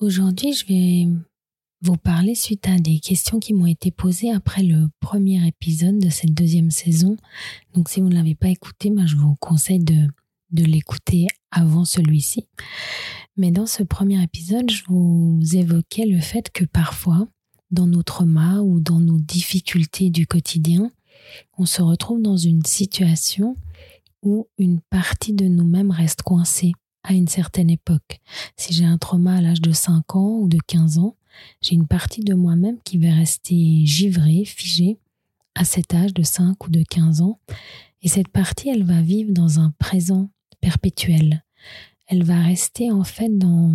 Aujourd'hui, je vais vous parler suite à des questions qui m'ont été posées après le premier épisode de cette deuxième saison. Donc si vous ne l'avez pas écouté, ben, je vous conseille de l'écouter avant celui-ci. Mais dans ce premier épisode, je vous évoquais le fait que parfois, dans nos traumas ou dans nos difficultés du quotidien, on se retrouve dans une situation où une partie de nous-mêmes reste coincée à une certaine époque. Si j'ai un trauma à l'âge de 5 ans ou de 15 ans, j'ai une partie de moi-même qui va rester givrée, figée à cet âge de 5 ou de 15 ans. Et cette partie, elle va vivre dans un présent perpétuel. Elle va rester en fait dans,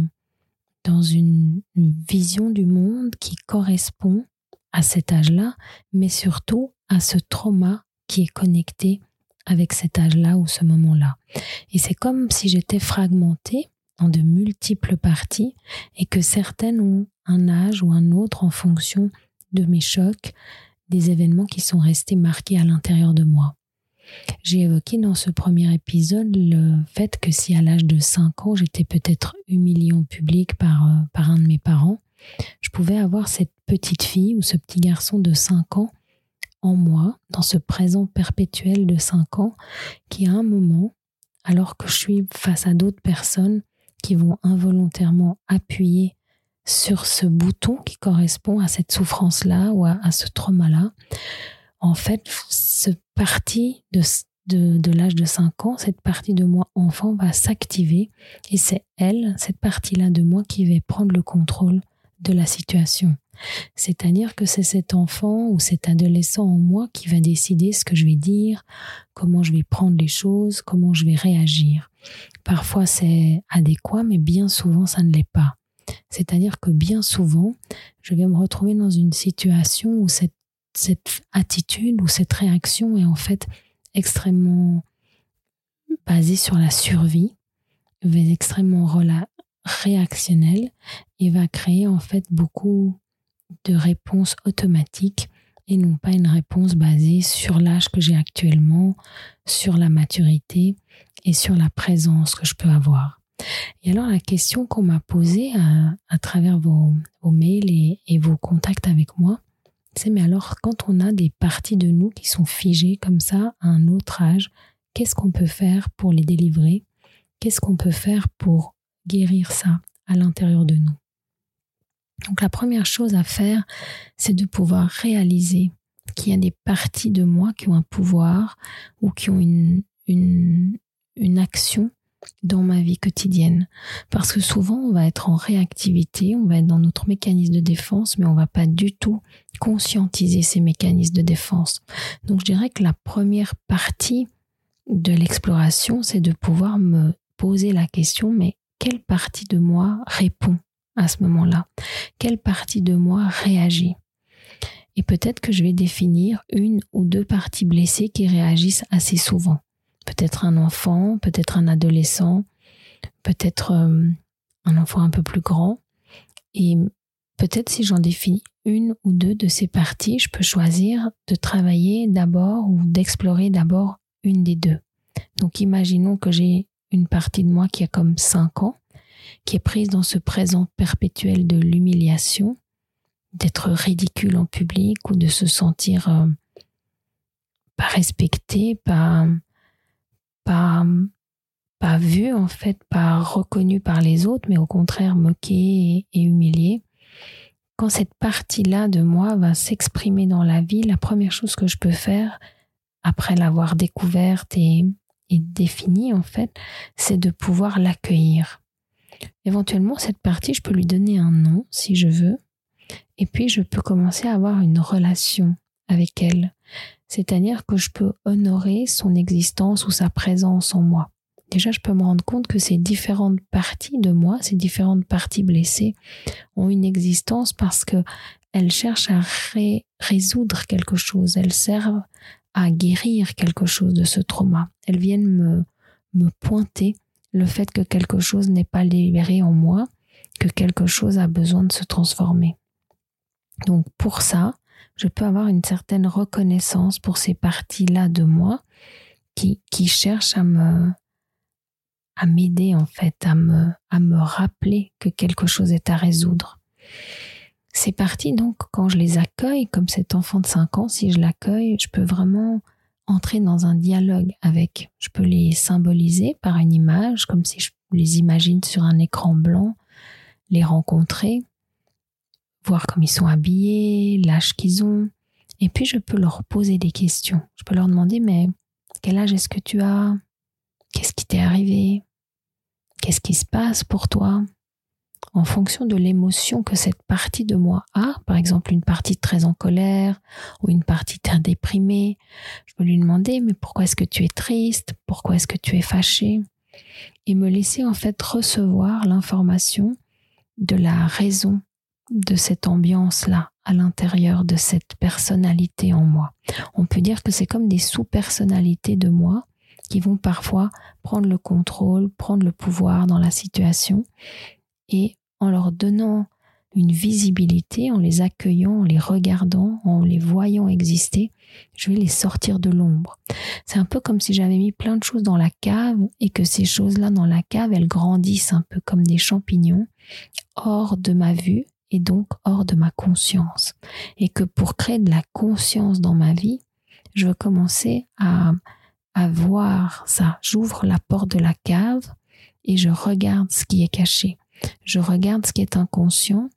dans une, une vision du monde qui correspond à cet âge-là, mais surtout à ce trauma qui est connecté avec cet âge-là ou ce moment-là. Et c'est comme si j'étais fragmentée en de multiples parties et que certaines ont un âge ou un autre en fonction de mes chocs, des événements qui sont restés marqués à l'intérieur de moi. J'ai évoqué dans ce premier épisode le fait que si à l'âge de 5 ans j'étais peut-être humiliée en public par, euh, par un de mes parents, je pouvais avoir cette petite fille ou ce petit garçon de 5 ans en moi, dans ce présent perpétuel de 5 ans, qui à un moment, alors que je suis face à d'autres personnes qui vont involontairement appuyer sur ce bouton qui correspond à cette souffrance-là ou à, ce trauma-là, en fait, ce parti de, de, de l'âge de 5 ans, cette partie de moi enfant va s'activer et c'est elle, cette partie-là de moi qui va prendre le contrôle de la situation. C'est-à-dire que c'est cet enfant ou cet adolescent en moi qui va décider ce que je vais dire, comment je vais prendre les choses, comment je vais réagir. Parfois c'est adéquat, mais bien souvent ça ne l'est pas. C'est-à-dire que bien souvent, je vais me retrouver dans une situation où cette, attitude ou cette réaction est en fait extrêmement basée sur la survie, extrêmement réactionnelle et va créer en fait beaucoup de réponse automatique et non pas une réponse basée sur l'âge que j'ai actuellement, sur la maturité et sur la présence que je peux avoir. Et alors la question qu'on m'a posée à, travers vos, mails et, et, vos contacts avec moi, c'est mais alors quand on a des parties de nous qui sont figées comme ça à un autre âge, qu'est-ce qu'on peut faire pour les délivrer? Qu'est-ce qu'on peut faire pour guérir ça à l'intérieur de nous donc la première chose à faire, c'est de pouvoir réaliser qu'il y a des parties de moi qui ont un pouvoir ou qui ont une, une, action dans ma vie quotidienne. Parce que souvent, on va être en réactivité, on va être dans notre mécanisme de défense, mais on va pas du tout conscientiser ces mécanismes de défense. Donc, je dirais que la première partie de l'exploration, c'est de pouvoir me poser la question, mais quelle partie de moi répond à ce moment-là? Quelle partie de moi réagit? Et peut-être que je vais définir une ou deux parties blessées qui réagissent assez souvent. Peut-être un enfant, peut-être un adolescent, peut-être euh, un enfant un peu plus grand. Et peut-être si j'en définis une ou deux de ces parties, je peux choisir de travailler d'abord ou d'explorer d'abord une des deux. Donc imaginons que j'ai une partie de moi qui a comme 5 ans qui est prise dans ce présent perpétuel de l'humiliation, d'être ridicule en public ou de se sentir euh, pas respecté, pas, pas, pas vu en fait, pas reconnu par les autres, mais au contraire moqué et, et humilié. Quand cette partie-là de moi va s'exprimer dans la vie, la première chose que je peux faire, après l'avoir découverte et, définie en fait, c'est de pouvoir l'accueillir. Éventuellement, cette partie, je peux lui donner un nom si je veux. Et puis, je peux commencer à avoir une relation avec elle. C'est-à-dire que je peux honorer son existence ou sa présence en moi. déjà je peux me rendre compte que ces différentes parties de moi, ces différentes parties blessées ont une existence parce que elles cherchent à résoudre quelque chose, elles servent à guérir quelque chose de ce trauma. Elles viennent me, me pointer le fait que quelque chose n'est pas libéré en moi, que quelque chose a besoin de se transformer. Donc pour ça, je peux avoir une certaine reconnaissance pour ces parties-là de moi qui, qui cherchent à me à m'aider en fait, à me, à me rappeler que quelque chose est à résoudre. Ces parties donc, quand je les accueille, comme cet enfant de 5 ans, si je l'accueille, je peux vraiment entrer dans un dialogue avec. Je peux les symboliser par une image, comme si je les imagine sur un écran blanc, les rencontrer, voir comme ils sont habillés, l'âge qu'ils ont. Et puis je peux leur poser des questions. Je peux leur demander, mais quel âge est-ce que tu as? Qu'est-ce qui t'est arrivé? Qu'est-ce qui se passe pour toi? En fonction de l'émotion que cette partie de moi a, par exemple une partie très en colère ou une partie très déprimée, je peux lui demander mais pourquoi est-ce que tu es triste? Pourquoi est-ce que tu es fâché? Et me laisser en fait recevoir l'information de la raison de cette ambiance-là à l'intérieur de cette personnalité en moi. On peut dire que c'est comme des sous-personnalités de moi qui vont parfois prendre le contrôle, prendre le pouvoir dans la situation et en leur donnant une visibilité, en les accueillant, en les regardant, en les voyant exister, je vais les sortir de l'ombre. C'est un peu comme si j'avais mis plein de choses dans la cave et que ces choses-là dans la cave, elles grandissent un peu comme des champignons hors de ma vue et donc hors de ma conscience. Et que pour créer de la conscience dans ma vie, je veux commencer à, à voir ça. J'ouvre la porte de la cave et je regarde ce qui est caché. Je regarde ce qui est inconscient.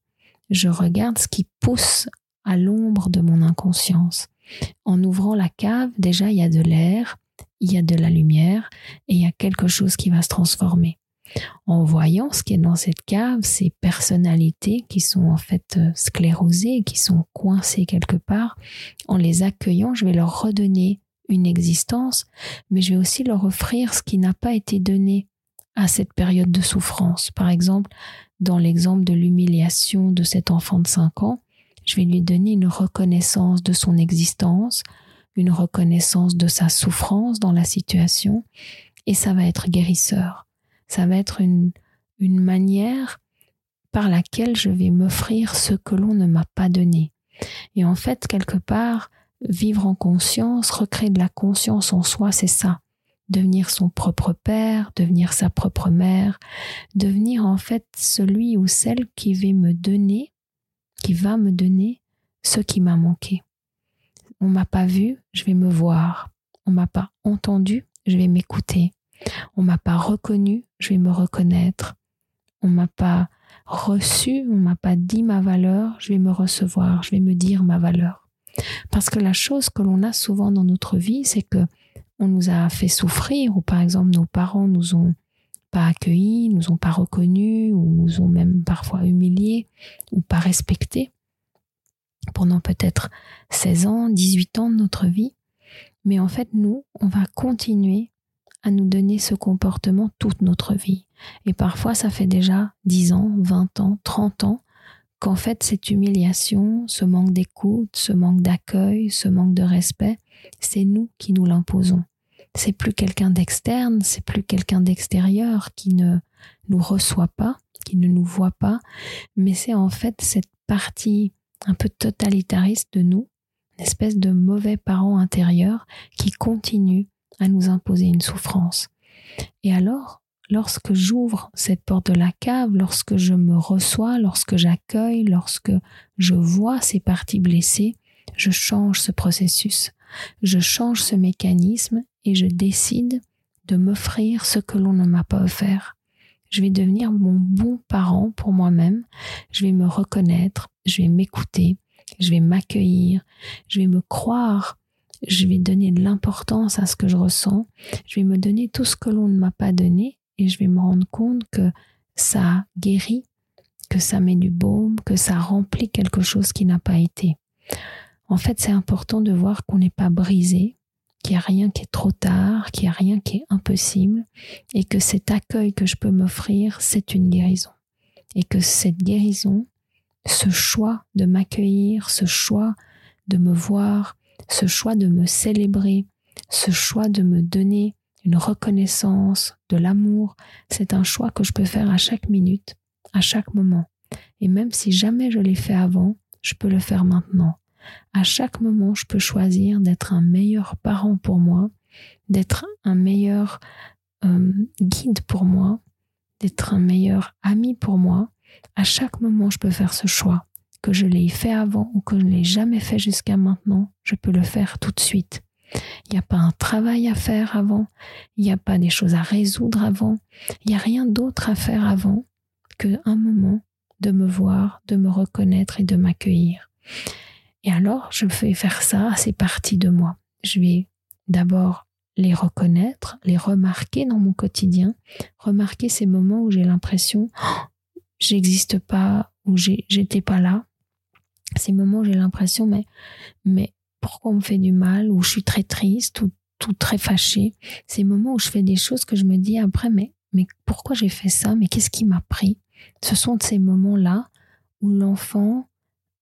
Je regarde ce qui pousse à l'ombre de mon inconscience. En ouvrant la cave, déjà, il y a de l'air, il y a de la lumière et il y a quelque chose qui va se transformer. En voyant ce qui est dans cette cave, ces personnalités qui sont en fait euh, sclérosées, qui sont coincées quelque part, en les accueillant, je vais leur redonner une existence, mais je vais aussi leur offrir ce qui n'a pas été donné à cette période de souffrance. Par exemple, dans l'exemple de l'humiliation de cet enfant de 5 ans, je vais lui donner une reconnaissance de son existence, une reconnaissance de sa souffrance dans la situation, et ça va être guérisseur. Ça va être une, une manière par laquelle je vais m'offrir ce que l'on ne m'a pas donné. Et en fait, quelque part, vivre en conscience, recréer de la conscience en soi, c'est ça. Devenir son propre père, devenir sa propre mère, devenir en fait celui ou celle qui va me donner, qui va me donner ce qui m'a manqué. On m'a pas vu, je vais me voir. On m'a pas entendu, je vais m'écouter. On m'a pas reconnu, je vais me reconnaître. On m'a pas reçu, on m'a pas dit ma valeur, je vais me recevoir, je vais me dire ma valeur. Parce que la chose que l'on a souvent dans notre vie, c'est que on nous a fait souffrir, ou par exemple nos parents nous ont pas accueillis, nous ont pas reconnus, ou nous ont même parfois humiliés, ou pas respectés pendant peut-être 16 ans, 18 ans de notre vie. Mais en fait, nous, on va continuer à nous donner ce comportement toute notre vie. Et parfois, ça fait déjà 10 ans, 20 ans, 30 ans qu'en fait cette humiliation, ce manque d'écoute, ce manque d'accueil, ce manque de respect, c'est nous qui nous l'imposons. C'est plus quelqu'un d'externe, c'est plus quelqu'un d'extérieur qui ne nous reçoit pas, qui ne nous voit pas, mais c'est en fait cette partie un peu totalitariste de nous, une espèce de mauvais parent intérieur qui continue à nous imposer une souffrance. Et alors, lorsque j'ouvre cette porte de la cave, lorsque je me reçois, lorsque j'accueille, lorsque je vois ces parties blessées, je change ce processus, je change ce mécanisme et je décide de m'offrir ce que l'on ne m'a pas offert. Je vais devenir mon bon parent pour moi-même, je vais me reconnaître, je vais m'écouter, je vais m'accueillir, je vais me croire, je vais donner de l'importance à ce que je ressens, je vais me donner tout ce que l'on ne m'a pas donné et je vais me rendre compte que ça guérit, que ça met du baume, que ça remplit quelque chose qui n'a pas été. En fait, c'est important de voir qu'on n'est pas brisé, qu'il n'y a rien qui est trop tard, qu'il n'y a rien qui est impossible, et que cet accueil que je peux m'offrir, c'est une guérison. Et que cette guérison, ce choix de m'accueillir, ce choix de me voir, ce choix de me célébrer, ce choix de me donner une reconnaissance, de l'amour, c'est un choix que je peux faire à chaque minute, à chaque moment. Et même si jamais je l'ai fait avant, je peux le faire maintenant. À chaque moment, je peux choisir d'être un meilleur parent pour moi, d'être un meilleur euh, guide pour moi, d'être un meilleur ami pour moi. À chaque moment, je peux faire ce choix. Que je l'ai fait avant ou que je ne l'ai jamais fait jusqu'à maintenant, je peux le faire tout de suite. Il n'y a pas un travail à faire avant, il n'y a pas des choses à résoudre avant, il n'y a rien d'autre à faire avant que un moment de me voir, de me reconnaître et de m'accueillir. Et alors, je vais faire ça à ces parties de moi. Je vais d'abord les reconnaître, les remarquer dans mon quotidien, remarquer ces moments où j'ai l'impression oh, j'existe pas ou j'étais pas là. Ces moments où j'ai l'impression mais mais pourquoi on me fait du mal ou je suis très triste ou tout très fâchée. Ces moments où je fais des choses que je me dis après mais mais pourquoi j'ai fait ça? Mais qu'est-ce qui m'a pris? Ce sont ces moments-là où l'enfant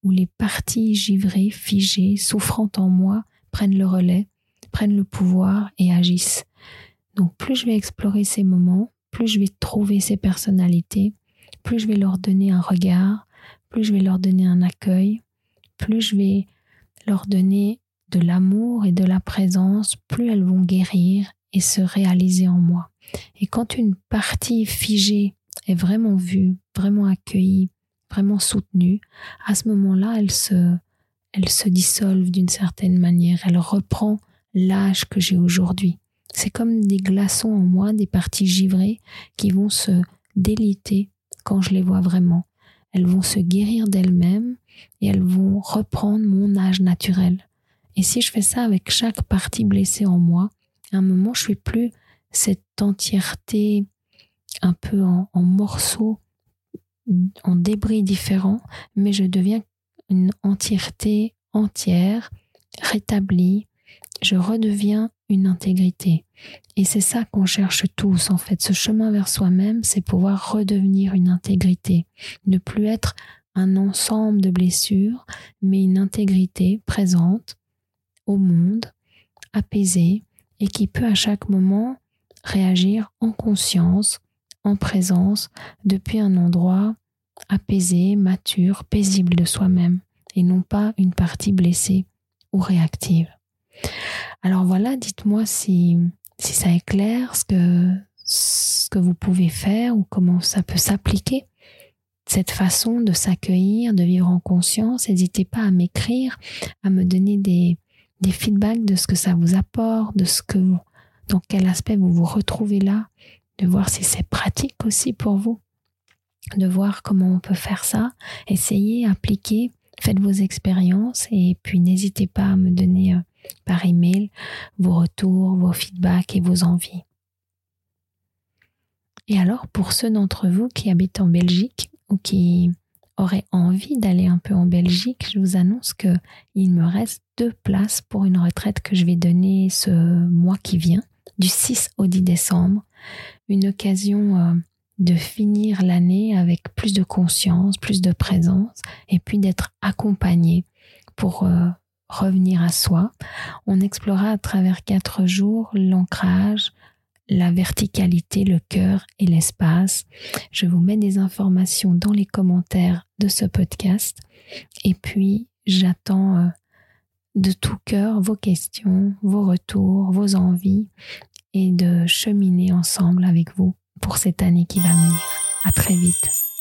où les parties givrées, figées, souffrant en moi, prennent le relais, prennent le pouvoir et agissent. Donc plus je vais explorer ces moments, plus je vais trouver ces personnalités, plus je vais leur donner un regard, plus je vais leur donner un accueil, plus je vais leur donner de l'amour et de la présence, plus elles vont guérir et se réaliser en moi. Et quand une partie figée est vraiment vue, vraiment accueillie, vraiment soutenue, à ce moment-là, elle se, elle se dissolve d'une certaine manière, elle reprend l'âge que j'ai aujourd'hui. C'est comme des glaçons en moi, des parties givrées qui vont se déliter quand je les vois vraiment. Elles vont se guérir d'elles-mêmes et elles vont reprendre mon âge naturel. Et si je fais ça avec chaque partie blessée en moi, à un moment, je suis plus cette entièreté un peu en, en morceaux en débris différents, mais je deviens une entièreté entière, rétablie, je redeviens une intégrité. Et c'est ça qu'on cherche tous, en fait. Ce chemin vers soi-même, c'est pouvoir redevenir une intégrité. Ne plus être un ensemble de blessures, mais une intégrité présente au monde, apaisée, et qui peut à chaque moment réagir en conscience en présence depuis un endroit apaisé, mature, paisible de soi-même et non pas une partie blessée ou réactive. Alors voilà, dites-moi si, ça est clair ce que, ce que vous pouvez faire ou comment ça peut s'appliquer. Cette façon de s'accueillir, de vivre en conscience, n'hésitez pas à m'écrire, à me donner des, des feedbacks de ce que ça vous apporte, de ce que dans quel aspect vous vous retrouvez là, de voir si c'est pratique aussi pour vous, de voir comment on peut faire ça, essayez, appliquez, faites vos expériences et puis n'hésitez pas à me donner euh, par email vos retours, vos feedbacks et vos envies. Et alors pour ceux d'entre vous qui habitent en Belgique ou qui auraient envie d'aller un peu en Belgique, je vous annonce que il me reste deux places pour une retraite que je vais donner ce mois qui vient, du 6 au 10 décembre une occasion euh, de finir l'année avec plus de conscience, plus de présence, et puis d'être accompagné pour euh, revenir à soi. On explorera à travers quatre jours l'ancrage, la verticalité, le cœur et l'espace. Je vous mets des informations dans les commentaires de ce podcast. Et puis, j'attends euh, de tout cœur vos questions, vos retours, vos envies et de cheminer ensemble avec vous pour cette année qui va venir. À très vite.